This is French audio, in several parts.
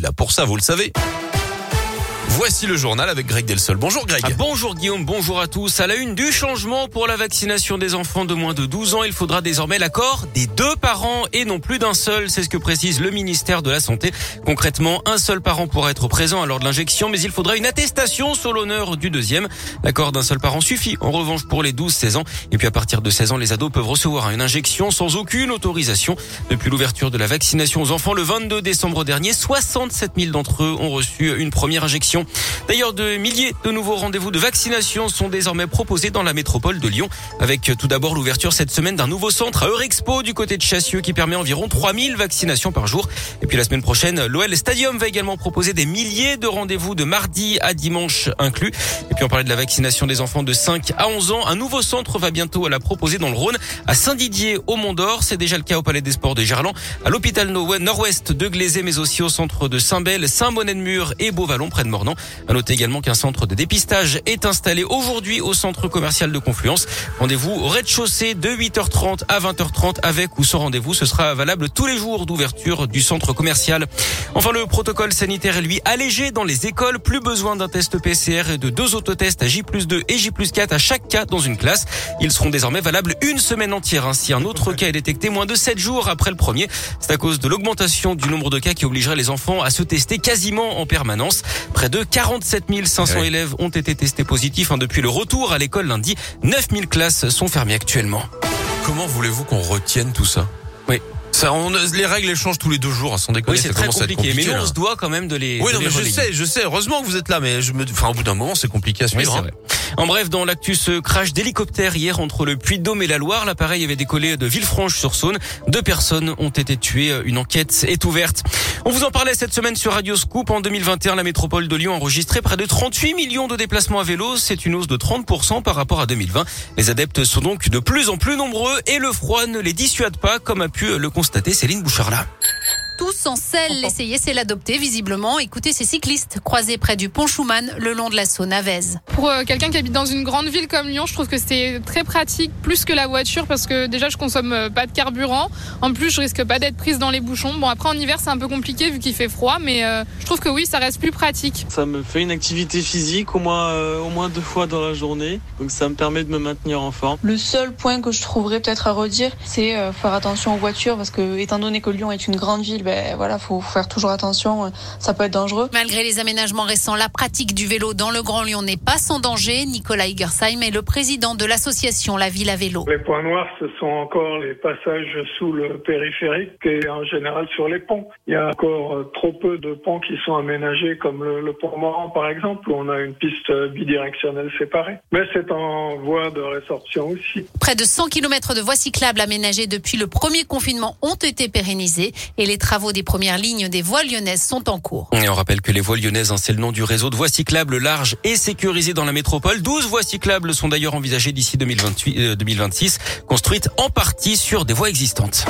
est là pour ça, vous le savez. Voici le journal avec Greg Delsol. Bonjour Greg. Ah, bonjour Guillaume, bonjour à tous. À la une du changement pour la vaccination des enfants de moins de 12 ans, il faudra désormais l'accord des deux parents et non plus d'un seul. C'est ce que précise le ministère de la Santé. Concrètement, un seul parent pourra être présent lors de l'injection, mais il faudra une attestation sur l'honneur du deuxième. L'accord d'un seul parent suffit en revanche pour les 12-16 ans. Et puis à partir de 16 ans, les ados peuvent recevoir une injection sans aucune autorisation. Depuis l'ouverture de la vaccination aux enfants le 22 décembre dernier, 67 000 d'entre eux ont reçu une première injection. D'ailleurs, de milliers de nouveaux rendez-vous de vaccination sont désormais proposés dans la métropole de Lyon, avec tout d'abord l'ouverture cette semaine d'un nouveau centre à Eurexpo du côté de Chassieux qui permet environ 3000 vaccinations par jour. Et puis la semaine prochaine, l'OL Stadium va également proposer des milliers de rendez-vous de mardi à dimanche inclus. Puis on parlait de la vaccination des enfants de 5 à 11 ans. Un nouveau centre va bientôt la proposer dans le Rhône, à Saint-Didier, au Mont-d'Or. C'est déjà le cas au Palais des Sports de Gerland, à l'hôpital Nord-Ouest de Glazé, mais aussi au centre de Saint-Bel, Saint-Bonnet-de-Mur et Beauvallon, près de Mornan. À noter également qu'un centre de dépistage est installé aujourd'hui au centre commercial de Confluence. Rendez-vous au rez-de-chaussée de 8h30 à 20h30 avec ou sans rendez-vous. Ce sera valable tous les jours d'ouverture du centre commercial. Enfin, le protocole sanitaire est lui allégé dans les écoles. Plus besoin d'un test PCR et de deux autotests à J 2 et J 4 à chaque cas dans une classe. Ils seront désormais valables une semaine entière. Ainsi, un autre cas est détecté moins de 7 jours après le premier. C'est à cause de l'augmentation du nombre de cas qui obligerait les enfants à se tester quasiment en permanence. Près de 47 500 élèves ont été testés positifs hein, depuis le retour à l'école lundi. 9000 classes sont fermées actuellement. Comment voulez-vous qu'on retienne tout ça? Oui. Ça, on, les règles changent tous les deux jours, à son déconner. Oui, c'est très compliqué, Mais nous, on se doit quand même de les. Oui, non, mais je sais, je sais. Heureusement que vous êtes là, mais je me, enfin, au bout d'un moment, c'est compliqué à suivre. Oui, hein. En bref, dans l'actus crash d'hélicoptère hier entre le Puy-de-Dôme et la Loire, l'appareil avait décollé de Villefranche-sur-Saône. Deux personnes ont été tuées. Une enquête est ouverte. On vous en parlait cette semaine sur Radio Scoop. En 2021, la métropole de Lyon a enregistré près de 38 millions de déplacements à vélo. C'est une hausse de 30% par rapport à 2020. Les adeptes sont donc de plus en plus nombreux et le froid ne les dissuade pas, comme a pu le constater Céline Boucharla tous sans sel. L'essayer, c'est l'adopter, visiblement. Écoutez ces cyclistes croisés près du pont Schumann, le long de la Saône à Vèze. Pour euh, quelqu'un qui habite dans une grande ville comme Lyon, je trouve que c'est très pratique, plus que la voiture, parce que déjà, je consomme euh, pas de carburant. En plus, je risque pas d'être prise dans les bouchons. Bon, après, en hiver, c'est un peu compliqué vu qu'il fait froid, mais euh, je trouve que oui, ça reste plus pratique. Ça me fait une activité physique au moins, au moins deux fois dans la journée, donc ça me permet de me maintenir en forme. Le seul point que je trouverais peut-être à redire, c'est faire attention aux voitures, parce que étant donné que Lyon est une grande ville, ben voilà, faut faire toujours attention, euh, ça peut être dangereux. Malgré les aménagements récents, la pratique du vélo dans le Grand Lyon n'est pas sans danger. Nicolas Igersheim est le président de l'association La Ville à Vélo. Les points noirs, ce sont encore les passages sous le périphérique et en général sur les ponts. Il y a encore euh, trop peu de ponts qui sont aménagés comme le, pont Moran par exemple où on a une piste bidirectionnelle séparée. Mais c'est en voie de résorption aussi. Près de 100 km de voies cyclables aménagées depuis le premier confinement ont été pérennisés et les travaux des premières lignes des voies lyonnaises sont en cours. Et on rappelle que les voies lyonnaises, hein, c'est le nom du réseau de voies cyclables larges et sécurisées dans la métropole. 12 voies cyclables sont d'ailleurs envisagées d'ici 2028, 2026, euh, construites en partie sur des voies existantes.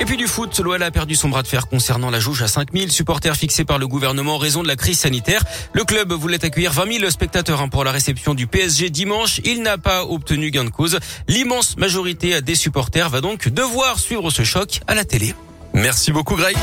Et puis du foot, l'OL a perdu son bras de fer concernant la jauge à 5000 supporters fixés par le gouvernement en raison de la crise sanitaire. Le club voulait accueillir 20 000 spectateurs hein, pour la réception du PSG dimanche. Il n'a pas obtenu gain de cause. L'immense majorité des supporters va donc devoir suivre ce choc à la télé. Merci beaucoup Greg.